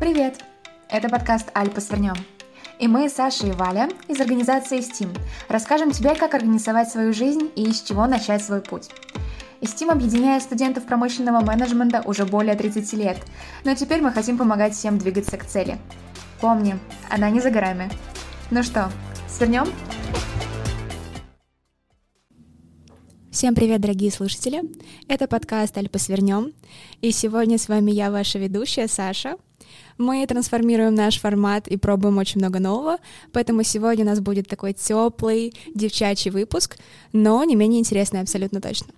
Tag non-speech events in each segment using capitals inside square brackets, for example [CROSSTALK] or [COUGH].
Привет! Это подкаст «Альпа свернем». И мы, Саша и Валя, из организации STEAM, расскажем тебе, как организовать свою жизнь и с чего начать свой путь. STEAM объединяет студентов промышленного менеджмента уже более 30 лет, но теперь мы хотим помогать всем двигаться к цели. Помни, она не за горами. Ну что, свернем? Всем привет, дорогие слушатели! Это подкаст «Альпа свернем», и сегодня с вами я, ваша ведущая, Саша. Мы трансформируем наш формат и пробуем очень много нового, поэтому сегодня у нас будет такой теплый девчачий выпуск, но не менее интересный абсолютно точно.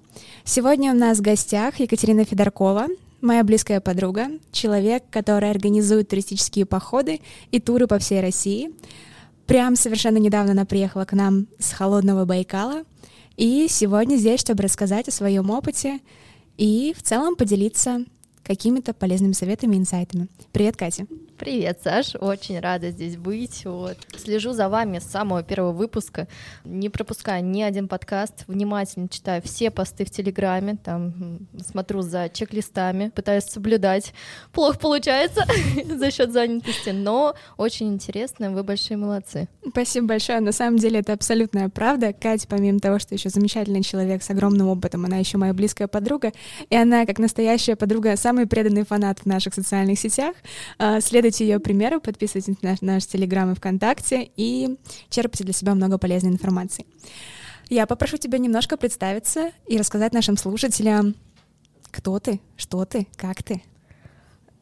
Сегодня у нас в гостях Екатерина Федоркова, моя близкая подруга, человек, который организует туристические походы и туры по всей России. Прям совершенно недавно она приехала к нам с холодного Байкала, и сегодня здесь, чтобы рассказать о своем опыте и в целом поделиться какими-то полезными советами и инсайтами. Привет, Катя. Привет, Саш, очень рада здесь быть. Вот. Слежу за вами с самого первого выпуска, не пропускаю ни один подкаст, внимательно читаю все посты в Телеграме, там смотрю за чек-листами, пытаюсь соблюдать. Плохо получается [LAUGHS] за счет занятости, но очень интересно, вы большие молодцы. Спасибо большое. На самом деле это абсолютная правда. Катя, помимо того, что еще замечательный человек с огромным опытом, она еще моя близкая подруга, и она, как настоящая подруга, самый преданный фанат в наших социальных сетях. А, следуйте ее примеру, подписывайтесь на наш Телеграм и ВКонтакте и черпайте для себя много полезной информации. Я попрошу тебя немножко представиться и рассказать нашим слушателям, кто ты, что ты, как ты.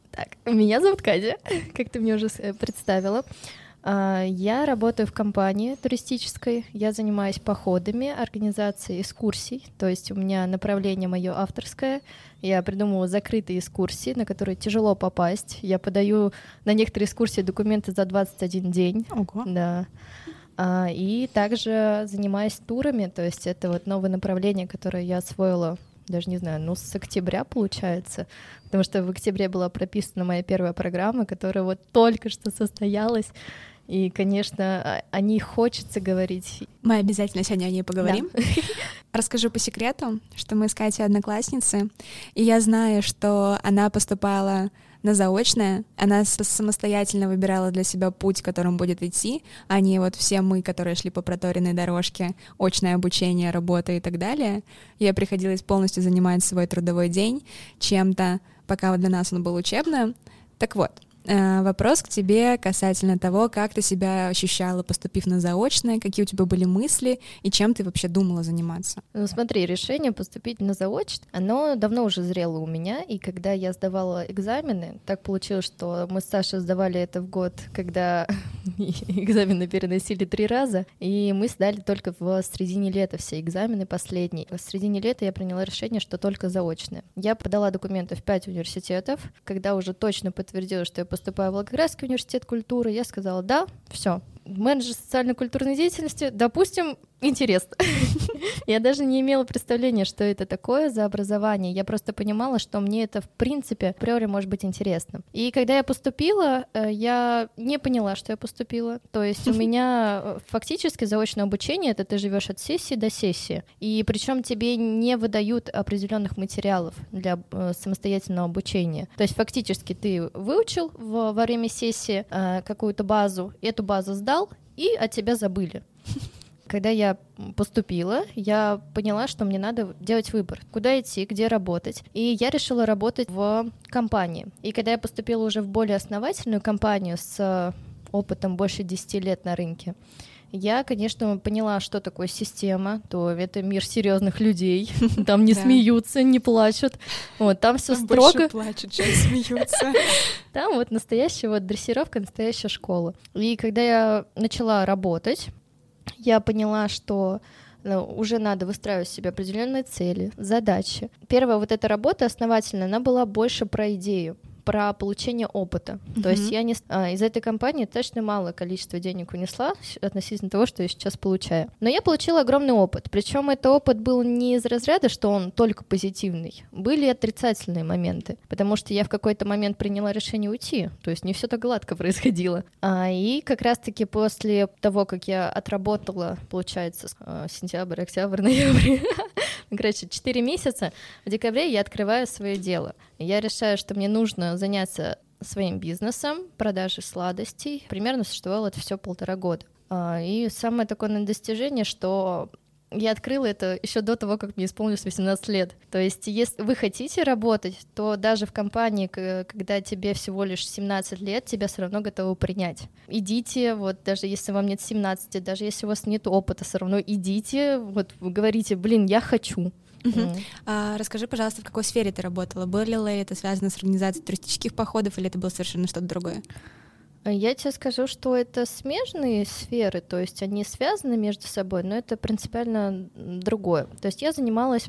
Так, меня зовут Катя, [LAUGHS] как ты мне уже э, представила. А, я работаю в компании туристической, я занимаюсь походами, организацией экскурсий, то есть у меня направление мое авторское, я придумываю закрытые экскурсии, на которые тяжело попасть, я подаю на некоторые экскурсии документы за 21 день. Ого. Да. А, и также занимаюсь турами, то есть это вот новое направление, которое я освоила даже не знаю, ну, с октября получается, потому что в октябре была прописана моя первая программа, которая вот только что состоялась, и, конечно, о ней хочется говорить. Мы обязательно сегодня о ней поговорим. Да. [LAUGHS] Расскажу по секрету, что мы с Катей одноклассницы, и я знаю, что она поступала на заочное, она самостоятельно выбирала для себя путь, которым будет идти, а не вот все мы, которые шли по проторенной дорожке, очное обучение, работа и так далее. Ей приходилось полностью занимать свой трудовой день чем-то, пока для нас он был учебным. Так вот, вопрос к тебе касательно того, как ты себя ощущала, поступив на заочное, какие у тебя были мысли и чем ты вообще думала заниматься? Ну смотри, решение поступить на заочное, оно давно уже зрело у меня, и когда я сдавала экзамены, так получилось, что мы с Сашей сдавали это в год, когда [LAUGHS] экзамены переносили три раза, и мы сдали только в середине лета все экзамены последние. В середине лета я приняла решение, что только заочное. Я подала документы в пять университетов, когда уже точно подтвердила, что я поступаю в Волгоградский университет культуры, я сказала, да, все, менеджер социально-культурной деятельности, допустим, интересно. [LAUGHS] я даже не имела представления, что это такое за образование. Я просто понимала, что мне это в принципе априори может быть интересно. И когда я поступила, э, я не поняла, что я поступила. То есть у [LAUGHS] меня э, фактически заочное обучение это ты живешь от сессии до сессии. И причем тебе не выдают определенных материалов для э, самостоятельного обучения. То есть фактически ты выучил во время сессии какую-то базу, эту базу сдал, и от тебя забыли. [LAUGHS] Когда я поступила, я поняла, что мне надо делать выбор, куда идти, где работать. И я решила работать в компании. И когда я поступила уже в более основательную компанию с опытом больше 10 лет на рынке, я, конечно, поняла, что такое система, то это мир серьезных людей. [LAUGHS] Там не смеются, не плачут. Вот, там все строго. плачут, чем смеются. Там вот настоящая вот дрессировка, настоящая школа. И когда я начала работать, я поняла, что ну, уже надо выстраивать себе определенные цели, задачи. Первая вот эта работа основательная, она была больше про идею про получение опыта. Mm-hmm. То есть я не, а, из этой компании точно малое количество денег унесла относительно того, что я сейчас получаю. Но я получила огромный опыт. Причем это опыт был не из разряда, что он только позитивный. Были отрицательные моменты. Потому что я в какой-то момент приняла решение уйти. То есть не все так гладко происходило. А, и как раз-таки после того, как я отработала, получается, а, сентябрь, октябрь, [LAUGHS] ноябрь, короче, 4 месяца, в декабре я открываю свое дело. Я решаю, что мне нужно заняться своим бизнесом, продажей сладостей. Примерно существовало это все полтора года. А, и самое такое достижение, что я открыла это еще до того, как мне исполнилось 18 лет. То есть, если вы хотите работать, то даже в компании, когда тебе всего лишь 17 лет, тебя все равно готовы принять. Идите, вот даже если вам нет 17, даже если у вас нет опыта, все равно идите, вот говорите, блин, я хочу. Угу. Mm. А, расскажи, пожалуйста, в какой сфере ты работала? Было ли это связано с организацией туристических походов или это было совершенно что-то другое? Я тебе скажу, что это смежные сферы, то есть они связаны между собой, но это принципиально другое. То есть я занималась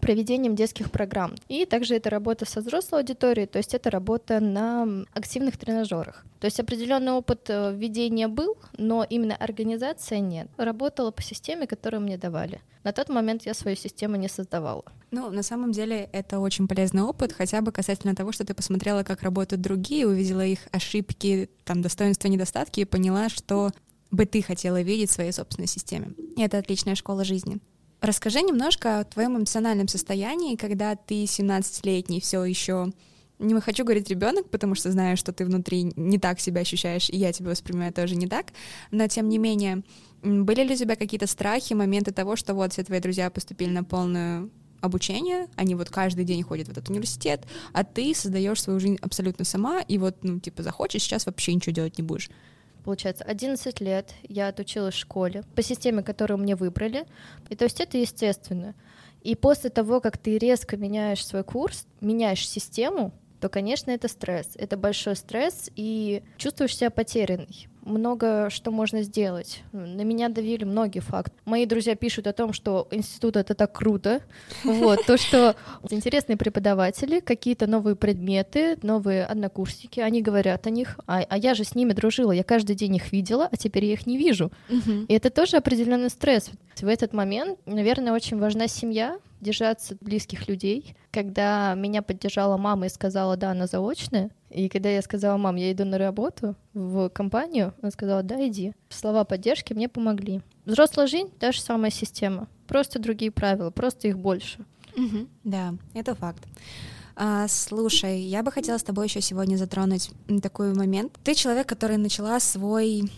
проведением детских программ. И также это работа со взрослой аудиторией, то есть это работа на активных тренажерах. То есть определенный опыт э, введения был, но именно организация нет. Работала по системе, которую мне давали. На тот момент я свою систему не создавала. Ну, на самом деле, это очень полезный опыт, хотя бы касательно того, что ты посмотрела, как работают другие, увидела их ошибки, там, достоинства, недостатки и поняла, что бы ты хотела видеть в своей собственной системе. Это отличная школа жизни. Расскажи немножко о твоем эмоциональном состоянии, когда ты 17-летний, все еще не хочу говорить ребенок, потому что знаю, что ты внутри не так себя ощущаешь, и я тебя воспринимаю тоже не так. Но тем не менее, были ли у тебя какие-то страхи, моменты того, что вот все твои друзья поступили на полную обучение, они вот каждый день ходят в этот университет, а ты создаешь свою жизнь абсолютно сама, и вот, ну, типа, захочешь, сейчас вообще ничего делать не будешь получается, 11 лет я отучилась в школе по системе, которую мне выбрали, и то есть это естественно. И после того, как ты резко меняешь свой курс, меняешь систему, то, конечно, это стресс. Это большой стресс, и чувствуешь себя потерянный много что можно сделать. На меня давили многие факты. Мои друзья пишут о том, что институт это так круто. Вот, то, что интересные преподаватели, какие-то новые предметы, новые однокурсники, они говорят о них, а, а я же с ними дружила, я каждый день их видела, а теперь я их не вижу. И это тоже определенный стресс. В этот момент, наверное, очень важна семья, держаться близких людей. Когда меня поддержала мама и сказала, да, она заочная, и когда я сказала, мам, я иду на работу в компанию, она сказала, да, иди. Слова поддержки мне помогли. Взрослая жизнь — та же самая система, просто другие правила, просто их больше. Угу, да, это факт. А, слушай, я бы хотела с тобой еще сегодня затронуть такой момент. Ты человек, который начала свой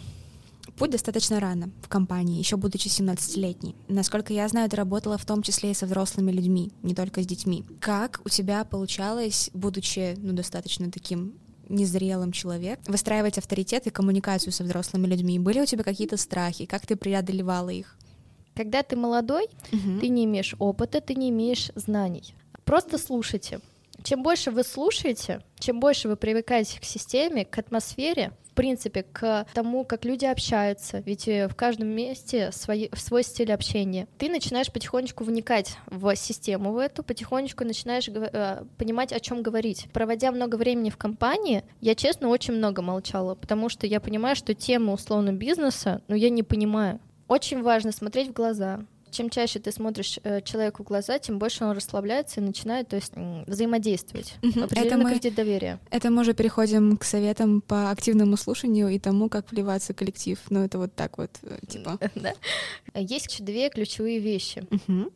путь достаточно рано в компании, еще будучи 17-летней. Насколько я знаю, ты работала в том числе и со взрослыми людьми, не только с детьми. Как у тебя получалось, будучи ну, достаточно таким незрелым человек, выстраивать авторитет и коммуникацию со взрослыми людьми? Были у тебя какие-то страхи? Как ты преодолевала их? Когда ты молодой, угу. ты не имеешь опыта, ты не имеешь знаний. Просто слушайте. Чем больше вы слушаете, чем больше вы привыкаете к системе, к атмосфере, в принципе, к тому, как люди общаются, ведь э, в каждом месте свой, свой стиль общения. Ты начинаешь потихонечку вникать в систему в эту, потихонечку начинаешь э, понимать, о чем говорить. Проводя много времени в компании, я, честно, очень много молчала, потому что я понимаю, что тему условно бизнеса, ну, я не понимаю. Очень важно смотреть в глаза, чем чаще ты смотришь э, человеку в глаза, тем больше он расслабляется и начинает, то есть, взаимодействовать. Это мы, кредит доверия. Это мы уже переходим к советам по активному слушанию и тому, как вливаться в коллектив. Ну, это вот так вот, э, типа. [LAUGHS] Да. Есть две ключевые вещи. Угу.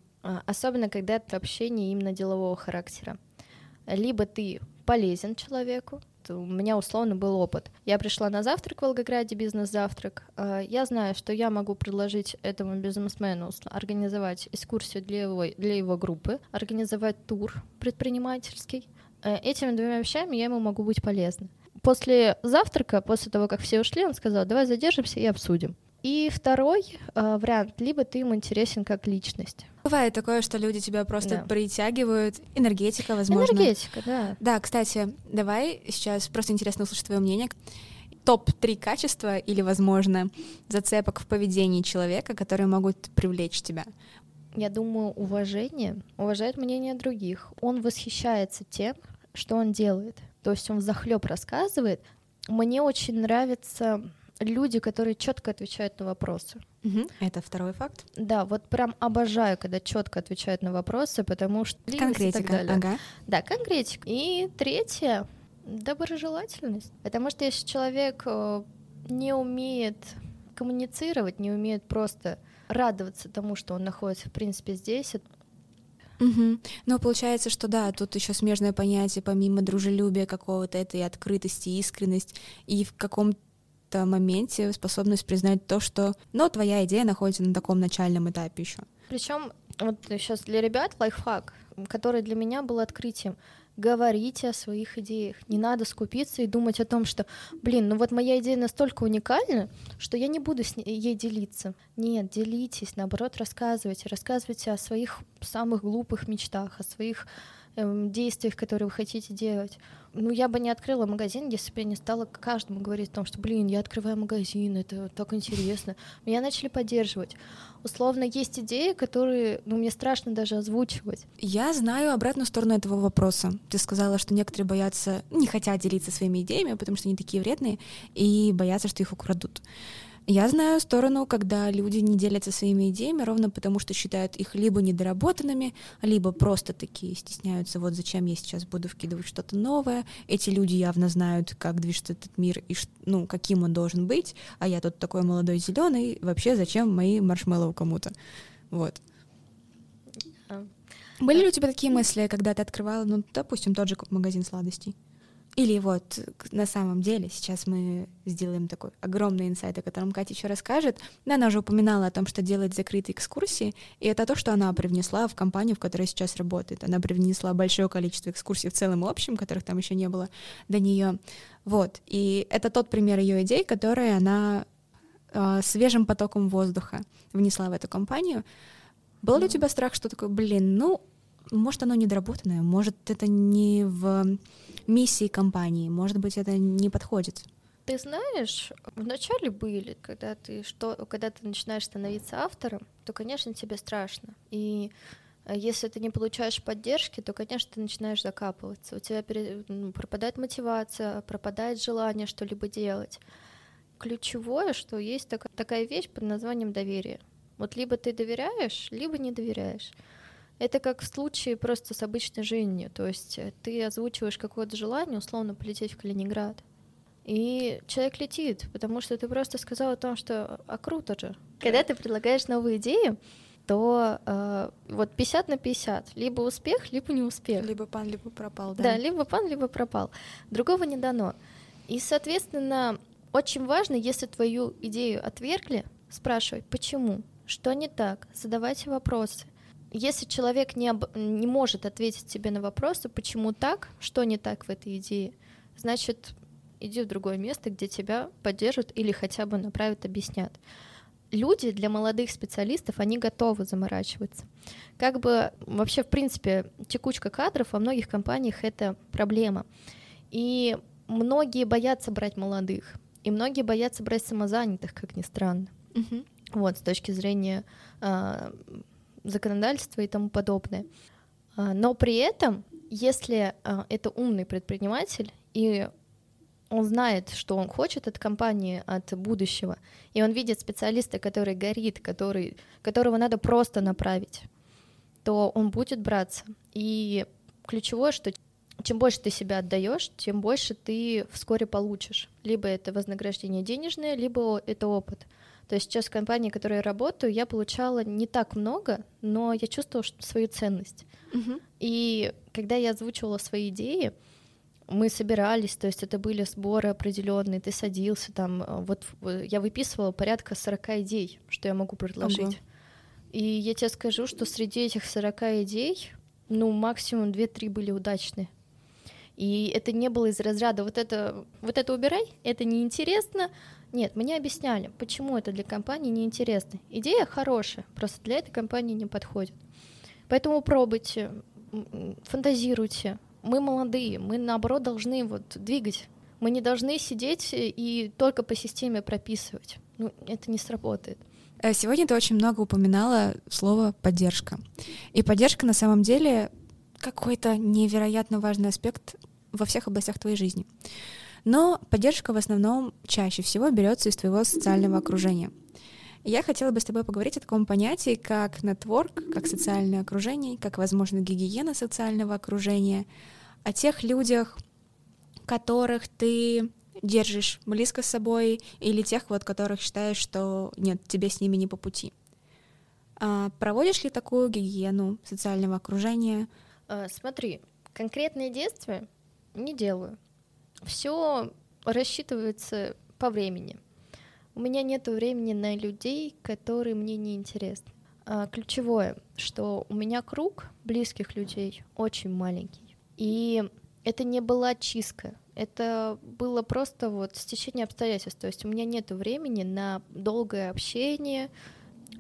Особенно, когда это общение именно делового характера. Либо ты полезен человеку, у меня условно был опыт. Я пришла на завтрак в Волгограде, бизнес-завтрак. А, я знаю, что я могу предложить этому бизнесмену организовать экскурсию для его, для его группы, организовать тур предпринимательский. Э, этими двумя вещами я ему могу быть полезна. После завтрака, после того, как все ушли, он сказал, давай задержимся и обсудим. И второй э, вариант, либо ты им интересен как личность. Бывает такое, что люди тебя просто да. притягивают. Энергетика, возможно. Энергетика, да. Да, кстати, давай сейчас просто интересно услышать твое мнение. Топ-3 качества или, возможно, зацепок в поведении человека, которые могут привлечь тебя. Я думаю, уважение, уважает мнение других. Он восхищается тем, что он делает. То есть он захлеб рассказывает. Мне очень нравится люди, которые четко отвечают на вопросы. Угу. Это второй факт. Да, вот прям обожаю, когда четко отвечают на вопросы, потому что конкретика. И так далее. Ага. Да, конкретика. И третье доброжелательность. Потому что если человек э, не умеет коммуницировать, не умеет просто радоваться тому, что он находится, в принципе, здесь, Угу. Но получается, что да, тут еще смежное понятие, помимо дружелюбия какого-то, это и открытость, и искренность, и в каком-то моменте способность признать то, что, ну, твоя идея находится на таком начальном этапе еще. Причем вот сейчас для ребят лайфхак, который для меня был открытием говорите о своих идеях. Не надо скупиться и думать о том, что, блин, ну вот моя идея настолько уникальна, что я не буду с ей делиться. Нет, делитесь, наоборот, рассказывайте. Рассказывайте о своих самых глупых мечтах, о своих эм, действиях, которые вы хотите делать ну, я бы не открыла магазин, если бы я не стала каждому говорить о том, что, блин, я открываю магазин, это так интересно. Меня начали поддерживать. Условно, есть идеи, которые, ну, мне страшно даже озвучивать. Я знаю обратную сторону этого вопроса. Ты сказала, что некоторые боятся, не хотят делиться своими идеями, потому что они такие вредные, и боятся, что их украдут. Я знаю сторону, когда люди не делятся своими идеями ровно потому, что считают их либо недоработанными, либо просто такие стесняются, вот зачем я сейчас буду вкидывать что-то новое. Эти люди явно знают, как движется этот мир и ну, каким он должен быть, а я тут такой молодой зеленый, вообще зачем мои маршмеллоу кому-то? Вот. А. Были ли у тебя такие мысли, когда ты открывала, ну, допустим, тот же магазин сладостей? Или вот на самом деле сейчас мы сделаем такой огромный инсайт, о котором Катя еще расскажет. Да, она уже упоминала о том, что делает закрытые экскурсии, и это то, что она привнесла в компанию, в которой сейчас работает. Она привнесла большое количество экскурсий в целом и общем, которых там еще не было до нее. Вот. И это тот пример ее идей, которые она э, свежим потоком воздуха внесла в эту компанию. Был ли у тебя страх, что такое, блин, ну, может, оно недоработанное, может, это не в миссии компании, может быть, это не подходит. Ты знаешь, вначале были, когда ты что, когда ты начинаешь становиться автором, то, конечно, тебе страшно. И э, если ты не получаешь поддержки, то, конечно, ты начинаешь закапываться. У тебя ну, пропадает мотивация, пропадает желание что-либо делать. Ключевое, что есть такая, такая вещь под названием доверие. Вот либо ты доверяешь, либо не доверяешь. Это как в случае просто с обычной жизнью. То есть э, ты озвучиваешь какое-то желание, условно, полететь в Калининград. И человек летит, потому что ты просто сказал о том, что «а круто же». Когда ты предлагаешь новую идею, то э, вот 50 на 50. Либо успех, либо не успех. Либо пан, либо пропал, да? Да, либо пан, либо пропал. Другого не дано. И, соответственно, очень важно, если твою идею отвергли, спрашивать, почему, что не так, задавайте вопросы если человек не, об, не может ответить себе на вопросы, почему так, что не так в этой идее, значит, иди в другое место, где тебя поддержат или хотя бы направят, объяснят. Люди для молодых специалистов, они готовы заморачиваться. Как бы вообще, в принципе, текучка кадров во многих компаниях это проблема. И многие боятся брать молодых, и многие боятся брать самозанятых, как ни странно. Угу. Вот, с точки зрения а, законодательства и тому подобное. А, но при этом, если а, это умный предприниматель, и он знает, что он хочет от компании, от будущего, и он видит специалиста, который горит, который, которого надо просто направить, то он будет браться. И ключевое, что чем больше ты себя отдаешь, тем больше ты вскоре получишь. Либо это вознаграждение денежное, либо это опыт. То есть сейчас в компании, в которой я работаю, я получала не так много, но я чувствовала свою ценность. Uh-huh. И когда я озвучивала свои идеи, мы собирались, то есть это были сборы определенные, ты садился там, э, вот я выписывала порядка 40 идей, что я могу предложить. Ого. И я тебе скажу, что среди этих 40 идей, ну, максимум 2-3 были удачные. И это не было из разряда вот это, вот это убирай, это неинтересно, нет, мне объясняли, почему это для компании неинтересно. Идея хорошая, просто для этой компании не подходит. Поэтому пробуйте, фантазируйте. Мы молодые, мы наоборот должны вот двигать. Мы не должны сидеть и только по системе прописывать. Ну, это не сработает. Э, сегодня ты очень много упоминала слово поддержка. И поддержка на самом деле какой-то невероятно важный аспект во всех областях твоей жизни. Но поддержка в основном чаще всего берется из твоего социального окружения. Я хотела бы с тобой поговорить о таком понятии, как нетворк, как социальное окружение, как, возможно, гигиена социального окружения, о тех людях, которых ты держишь близко с собой, или тех, вот, которых считаешь, что нет, тебе с ними не по пути. А проводишь ли такую гигиену социального окружения? А, смотри, конкретные действия не делаю. Все рассчитывается по времени. У меня нет времени на людей, которые мне не интересны. А, ключевое, что у меня круг близких людей очень маленький. И это не была чистка, это было просто вот стечение обстоятельств. То есть у меня нет времени на долгое общение,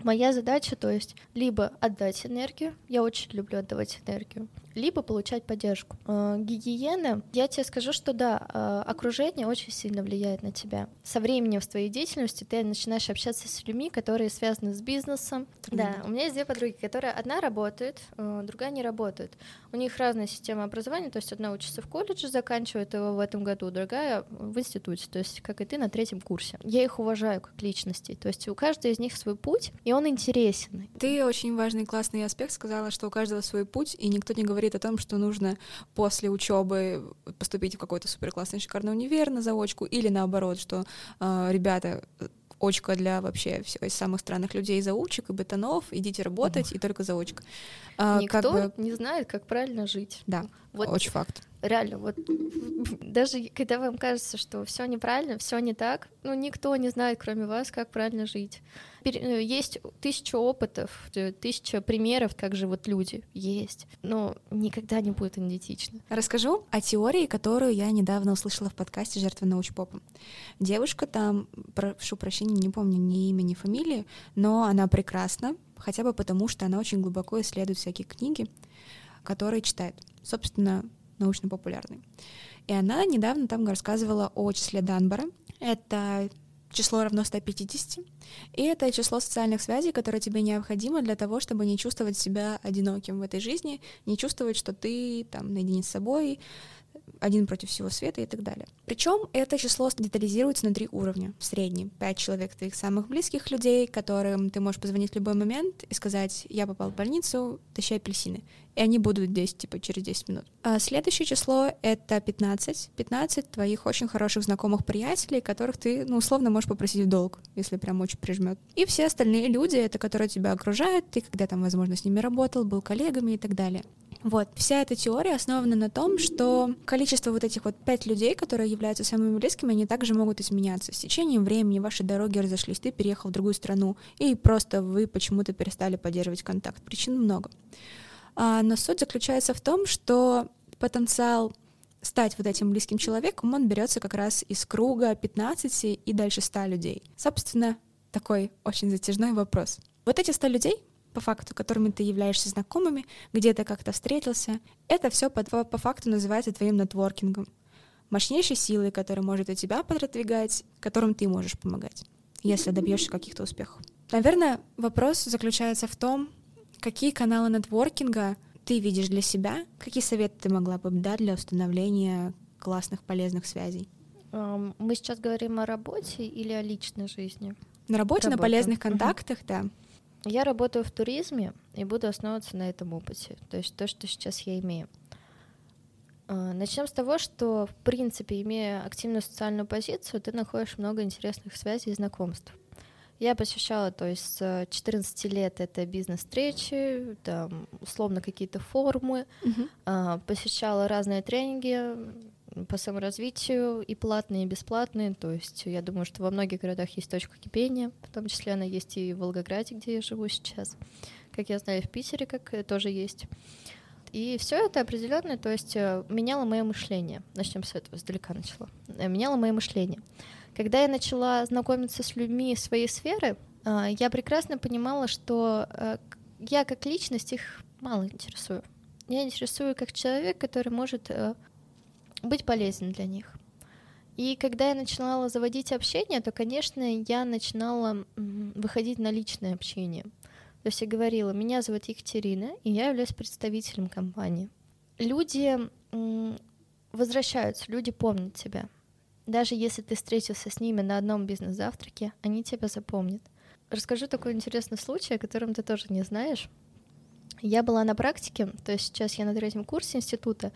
Моя задача, то есть, либо отдать энергию, я очень люблю отдавать энергию, либо получать поддержку. Э, гигиена, я тебе скажу, что да, э, окружение очень сильно влияет на тебя. Со временем в твоей деятельности ты начинаешь общаться с людьми, которые связаны с бизнесом. Mm-hmm. Да, у меня есть две подруги, которые одна работает, э, другая не работает. У них разная система образования, то есть одна учится в колледже, заканчивает его в этом году, другая в институте, то есть как и ты на третьем курсе. Я их уважаю как личностей, то есть у каждой из них свой путь, и он интересен. Ты очень важный классный аспект сказала, что у каждого свой путь, и никто не говорит говорит о том, что нужно после учебы поступить в какой-то супер классный шикарный универ на заочку, или наоборот, что э, ребята очка для вообще всех самых странных людей заучек и бетонов, идите работать, Ух. и только заочка. А, Никто как бы... не знает, как правильно жить. Да, вот очень факт. Реально, вот даже когда вам кажется, что все неправильно, все не так, ну никто не знает, кроме вас, как правильно жить. Э, есть тысяча опытов, э, тысяча примеров, как живут люди. Есть. Но никогда не будет идентично. Расскажу о теории, которую я недавно услышала в подкасте «Жертва научпопа». Девушка там, прошу прощения, не помню ни имя, ни фамилии, но она прекрасна, хотя бы потому, что она очень глубоко исследует всякие книги, которые читает. Собственно, научно-популярные. И она недавно там рассказывала о числе Данбара. Это число равно 150, и это число социальных связей, которое тебе необходимо для того, чтобы не чувствовать себя одиноким в этой жизни, не чувствовать, что ты там наедине с собой, один против всего света и так далее. Причем это число детализируется на три уровня. В среднем пять человек твоих самых близких людей, которым ты можешь позвонить в любой момент и сказать, я попал в больницу, тащи апельсины. И они будут здесь, типа, через 10 минут. А следующее число — это 15. 15 твоих очень хороших знакомых приятелей, которых ты, ну, условно, можешь попросить в долг, если прям очень прижмет. И все остальные люди, это которые тебя окружают, ты когда там, возможно, с ними работал, был коллегами и так далее. Вот, вся эта теория основана на том, что количество вот этих вот пять людей, которые являются самыми близкими, они также могут изменяться. С течением времени ваши дороги разошлись, ты переехал в другую страну, и просто вы почему-то перестали поддерживать контакт. Причин много. А, но суть заключается в том, что потенциал стать вот этим близким человеком, он берется как раз из круга 15 и дальше 100 людей. Собственно, такой очень затяжной вопрос. Вот эти 100 людей, по факту, которыми ты являешься знакомыми, где ты как-то встретился, это все по, по факту называется твоим нетворкингом. Мощнейшей силой, которая может и тебя продвигать, которым ты можешь помогать, если добьешься каких-то успехов. Наверное, вопрос заключается в том, какие каналы нетворкинга ты видишь для себя, какие советы ты могла бы дать для установления классных, полезных связей? Мы сейчас говорим о работе или о личной жизни? На работе, Работа. на полезных контактах, угу. да. Я работаю в туризме и буду основываться на этом опыте, то есть то, что сейчас я имею. А, Начнем с того, что, в принципе, имея активную социальную позицию, ты находишь много интересных связей и знакомств. Я посещала, то есть с 14 лет это бизнес-встречи, там, условно какие-то форумы, uh-huh. посещала разные тренинги, по саморазвитию и платные, и бесплатные. То есть я думаю, что во многих городах есть точка кипения, в том числе она есть и в Волгограде, где я живу сейчас. Как я знаю, в Питере как тоже есть. И все это определенное, то есть э, меняло мое мышление. Начнем с этого, издалека начала. Э, меняло мое мышление. Когда я начала знакомиться с людьми своей сферы, э, я прекрасно понимала, что я как личность их мало интересую. Я интересую как человек, который может быть полезен для них. И когда я начинала заводить общение, то, конечно, я начинала выходить на личное общение. То есть я говорила, меня зовут Екатерина, и я являюсь представителем компании. Люди возвращаются, люди помнят тебя. Даже если ты встретился с ними на одном бизнес-завтраке, они тебя запомнят. Расскажу такой интересный случай, о котором ты тоже не знаешь. Я была на практике, то есть сейчас я на третьем курсе института,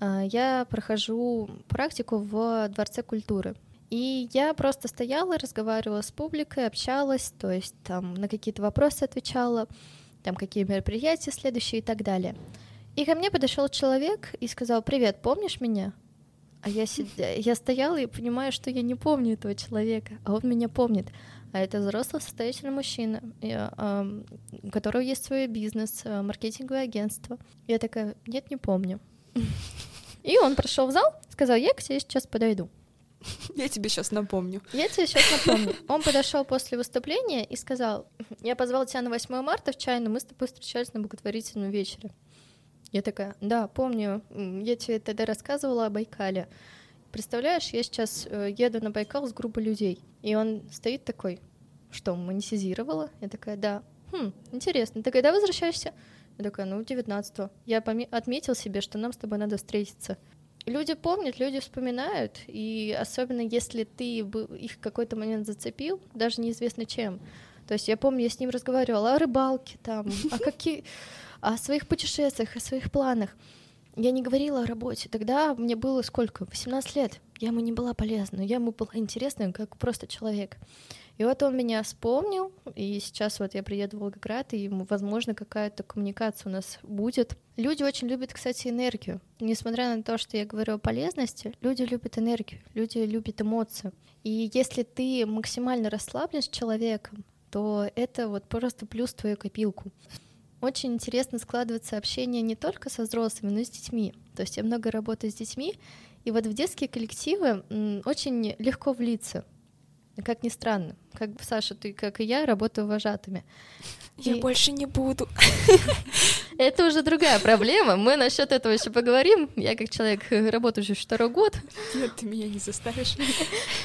я прохожу практику в Дворце культуры. И я просто стояла, разговаривала с публикой, общалась, то есть там на какие-то вопросы отвечала, там какие мероприятия следующие и так далее. И ко мне подошел человек и сказал, привет, помнишь меня? А я, сидя... [LAUGHS] я стояла и понимаю, что я не помню этого человека, а он меня помнит. А это взрослый состоятельный мужчина, у которого есть свой бизнес, э, маркетинговое агентство. Я такая, нет, не помню. [LAUGHS] И он прошел в зал, сказал, я к тебе сейчас подойду. Я тебе сейчас напомню. Я тебе сейчас напомню. Он подошел после выступления и сказал, я позвал тебя на 8 марта в чайную, мы с тобой встречались на благотворительном вечере. Я такая, да, помню, я тебе тогда рассказывала о Байкале. Представляешь, я сейчас э, еду на Байкал с группой людей, и он стоит такой, что, монетизировала? Я такая, да. Хм, интересно, ты когда возвращаешься? Я такая, ну, 19 Я отметил себе, что нам с тобой надо встретиться. Люди помнят, люди вспоминают, и особенно если ты их в какой-то момент зацепил, даже неизвестно чем. То есть я помню, я с ним разговаривала о рыбалке, там, о каких о своих путешествиях, о своих планах. Я не говорила о работе. Тогда мне было сколько? 18 лет. Я ему не была полезна, я ему была интересна, как просто человек. И вот он меня вспомнил, и сейчас вот я приеду в Волгоград, и, возможно, какая-то коммуникация у нас будет. Люди очень любят, кстати, энергию. Несмотря на то, что я говорю о полезности, люди любят энергию, люди любят эмоции. И если ты максимально расслаблен с человеком, то это вот просто плюс твою копилку очень интересно складывается общение не только со взрослыми, но и с детьми. То есть я много работаю с детьми, и вот в детские коллективы очень легко влиться. Как ни странно. Как Саша, ты, как и я, работаю вожатыми. Я и... больше не буду. [LAUGHS] Это уже другая проблема. Мы насчет этого еще поговорим. Я как человек, работающий второй год. Нет, ты меня не заставишь.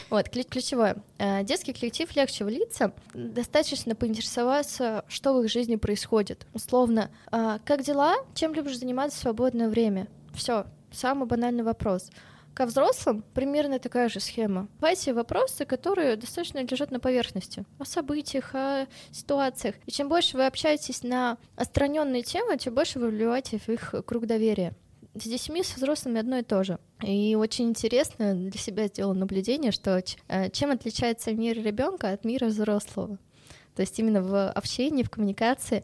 Вот, ключевое. Э, детский коллектив легче влиться. Достаточно поинтересоваться, что в их жизни происходит. Условно, «А, как дела? Чем любишь заниматься в свободное время? Все, самый банальный вопрос. Ко взрослым примерно такая же схема. Давайте вопросы, которые достаточно лежат на поверхности. О событиях, о ситуациях. И чем больше вы общаетесь на отстраненные темы, тем больше вы вливаете в их круг доверия. С детьми, с взрослыми одно и то же. И очень интересно для себя сделала наблюдение, что э, чем отличается мир ребенка от мира взрослого. То есть именно в общении, в коммуникации.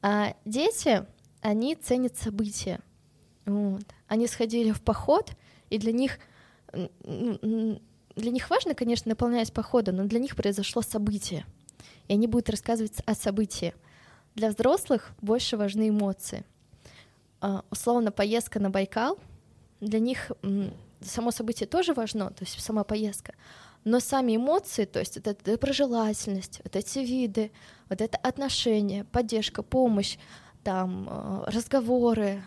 А дети, они ценят события. Вот. Они сходили в поход — и для них для них важно, конечно, наполнять походы, но для них произошло событие, и они будут рассказывать о событии. Для взрослых больше важны эмоции. Uh, условно, поездка на Байкал, для них само событие тоже важно, то есть сама поездка, но сами эмоции, то есть эта доброжелательность, вот эти виды, вот это отношение, поддержка, помощь, там, а, разговоры,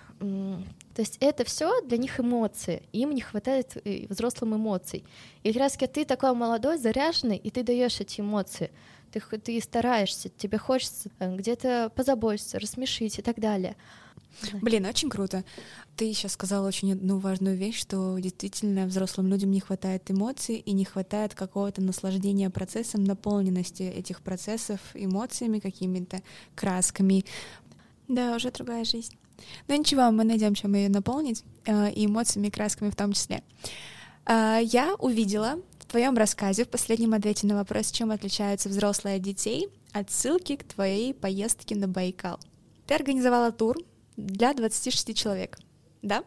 то есть это все для них эмоции, им не хватает э, взрослым эмоций. И как раз ты такой молодой, заряженный, и ты даешь эти эмоции, ты, ты стараешься, тебе хочется э, где-то позаботиться, рассмешить и так далее. Блин, очень круто. Ты сейчас сказала очень одну важную вещь, что действительно взрослым людям не хватает эмоций и не хватает какого-то наслаждения процессом, наполненности этих процессов эмоциями, какими-то красками. Да, уже другая жизнь. Но ничего, мы найдем, чем ее наполнить, э, и эмоциями, и красками в том числе. Э, я увидела в твоем рассказе, в последнем ответе на вопрос, чем отличаются взрослые от детей, отсылки к твоей поездке на Байкал. Ты организовала тур для 26 человек, да?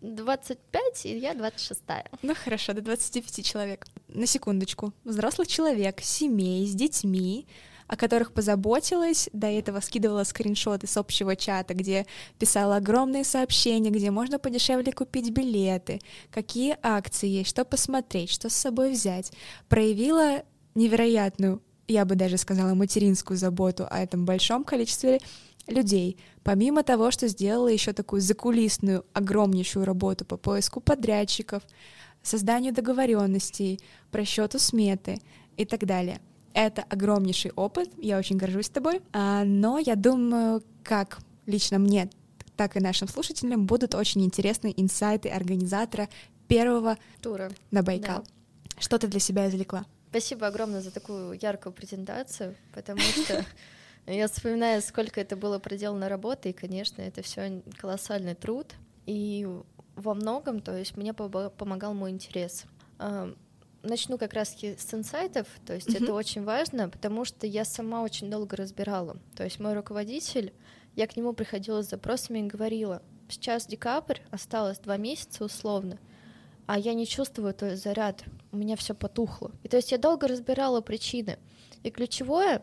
25, и я 26. Ну хорошо, до 25 человек. На секундочку. Взрослых человек, семей, с детьми, о которых позаботилась, до этого скидывала скриншоты с общего чата, где писала огромные сообщения, где можно подешевле купить билеты, какие акции есть, что посмотреть, что с собой взять. Проявила невероятную, я бы даже сказала, материнскую заботу о этом большом количестве людей, помимо того, что сделала еще такую закулисную, огромнейшую работу по поиску подрядчиков, созданию договоренностей, просчету сметы и так далее — это огромнейший опыт, я очень горжусь тобой, а, но я думаю, как лично мне, так и нашим слушателям будут очень интересны инсайты организатора первого тура на Байкал. Да. Что ты для себя извлекла? Спасибо огромное за такую яркую презентацию, потому что [LAUGHS] я вспоминаю, сколько это было проделано работы, и, конечно, это все колоссальный труд. И во многом, то есть мне помогал мой интерес. Начну как раз с инсайтов, то есть mm-hmm. это очень важно, потому что я сама очень долго разбирала. То есть мой руководитель, я к нему приходила с запросами и говорила, сейчас декабрь, осталось два месяца условно, а я не чувствую этот заряд, у меня все потухло. И то есть я долго разбирала причины. И ключевое,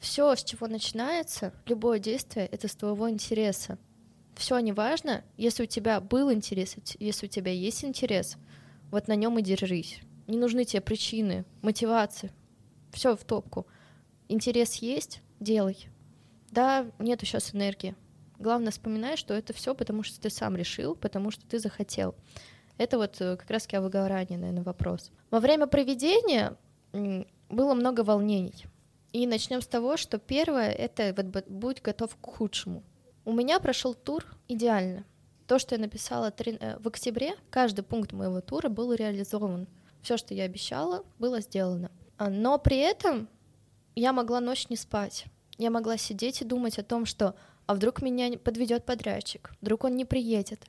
все, с чего начинается, любое действие, это с твоего интереса. Все не важно, если у тебя был интерес, если у тебя есть интерес, вот на нем и держись. Не нужны тебе причины, мотивации. Все в топку. Интерес есть, делай. Да, нету сейчас энергии. Главное, вспоминай, что это все потому, что ты сам решил, потому что ты захотел. Это вот э, как раз о выгорании, наверное, вопрос. Во время проведения было много волнений. И начнем с того, что первое — это вот будь готов к худшему. У меня прошел тур идеально. То, что я написала э, в октябре, каждый пункт моего тура был реализован. Все, что я обещала, было сделано. А, но при этом я могла ночь не спать. Я могла сидеть и думать о том, что а вдруг меня подведет подрядчик, вдруг он не приедет,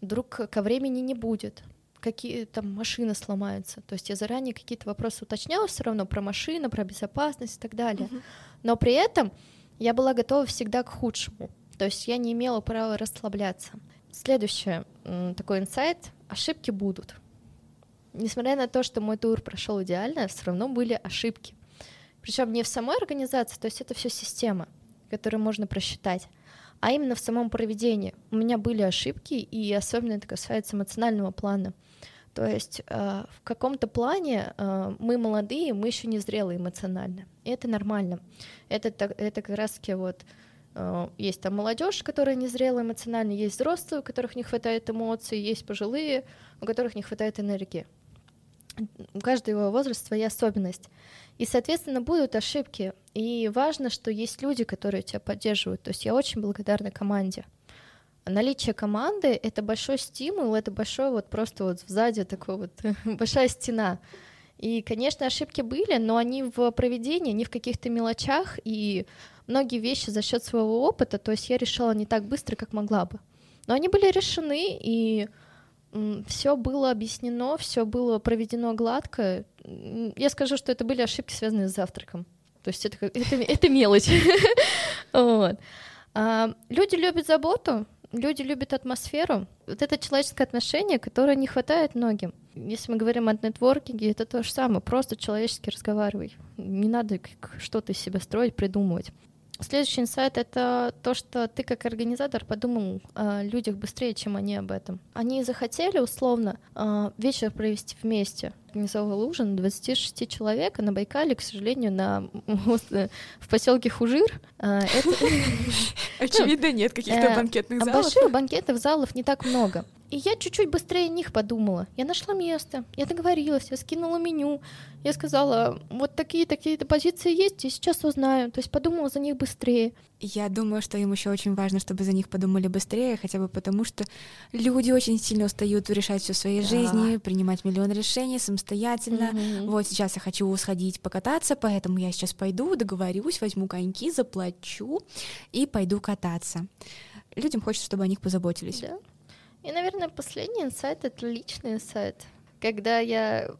вдруг ко времени не будет, какие там машины сломаются. То есть я заранее какие-то вопросы уточняла все равно про машину, про безопасность и так далее. Но при этом я была готова всегда к худшему. То есть я не имела права расслабляться. Следующее, такой инсайт, ошибки будут. Несмотря на то, что мой тур прошел идеально, все равно были ошибки. Причем не в самой организации, то есть это все система, которую можно просчитать, а именно в самом проведении. У меня были ошибки, и особенно это касается эмоционального плана. То есть э, в каком-то плане э, мы молодые, мы еще не зрелые эмоционально. И это нормально. Это, это как раз таки вот Э, есть там молодежь, которая незрела эмоционально, есть взрослые, у которых не хватает эмоций, есть пожилые, у которых не хватает энергии. У каждого возраста своя особенность. И, соответственно, будут ошибки. И важно, что есть люди, которые тебя поддерживают. То есть я очень благодарна команде. Наличие команды — это большой стимул, это большой вот просто вот сзади такой вот [LAUGHS] большая стена. И, конечно, ошибки были, но они в проведении, не в каких-то мелочах, и многие вещи за счет своего опыта, то есть я решала не так быстро, как могла бы. Но они были решены, и все было объяснено, все было проведено гладко. Я скажу, что это были ошибки, связанные с завтраком. То есть это, это, это мелочь. [LAUGHS] а, люди любят заботу, люди любят атмосферу. Вот это человеческое отношение, которое не хватает многим. Если мы говорим о нетворкинге, это то же самое. Просто человечески разговаривай. Не надо что-то из себя строить, придумывать. Следующий инсайт — это то, что ты как организатор подумал о людях быстрее, чем они об этом. Они захотели, условно, а, вечер провести вместе. Организовал ужин 26 человек, а на Байкале, к сожалению, на, [LAUGHS] в поселке Хужир. А, [LAUGHS] Очевидно, нет каких-то э, банкетных залов. Больших банкетов залов не так много. И я чуть-чуть быстрее них подумала. Я нашла место, я договорилась, я скинула меню, я сказала, вот такие-такие-то позиции есть, и сейчас узнаю. То есть подумала за них быстрее. Я думаю, что им еще очень важно, чтобы за них подумали быстрее, хотя бы потому, что люди очень сильно устают решать все в своей да. жизни, принимать миллион решений самостоятельно. Mm-hmm. Вот сейчас я хочу сходить покататься, поэтому я сейчас пойду, договорюсь, возьму коньки, заплачу и пойду кататься. Людям хочется, чтобы о них позаботились. Да. И, наверное, последний инсайт — это личный инсайт. Когда я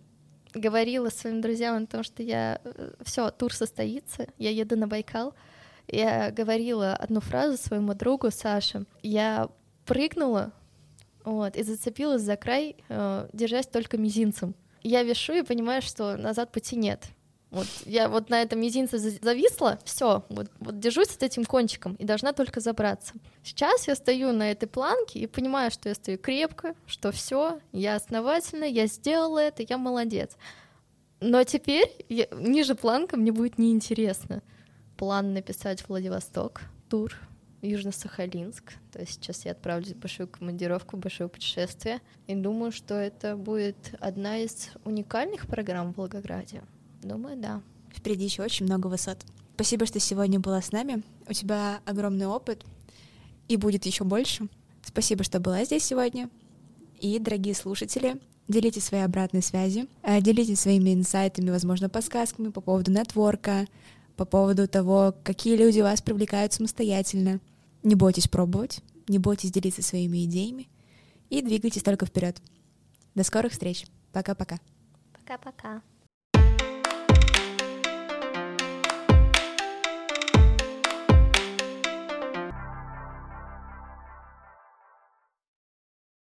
говорила своим друзьям о том, что я э, все, тур состоится, я еду на Байкал, я говорила одну фразу своему другу Саше. Я прыгнула вот, и зацепилась за край, э, держась только мизинцем. Я вешу и понимаю, что назад пути нет. Вот я вот на этом мизинце зависла, все, вот, вот держусь с этим кончиком и должна только забраться. Сейчас я стою на этой планке и понимаю, что я стою крепко, что все, я основательно, я сделала это, я молодец. Но теперь я, ниже планка мне будет неинтересно. План написать Владивосток, тур, Южно-Сахалинск. То есть сейчас я отправлюсь в большую командировку, в большое путешествие. И думаю, что это будет одна из уникальных программ в Волгограде. Думаю, да. Впереди еще очень много высот. Спасибо, что сегодня была с нами. У тебя огромный опыт, и будет еще больше. Спасибо, что была здесь сегодня. И, дорогие слушатели, делитесь своей обратной связью, э, делитесь своими инсайтами, возможно, подсказками по поводу нетворка, по поводу того, какие люди вас привлекают самостоятельно. Не бойтесь пробовать, не бойтесь делиться своими идеями и двигайтесь только вперед. До скорых встреч. Пока-пока. Пока-пока.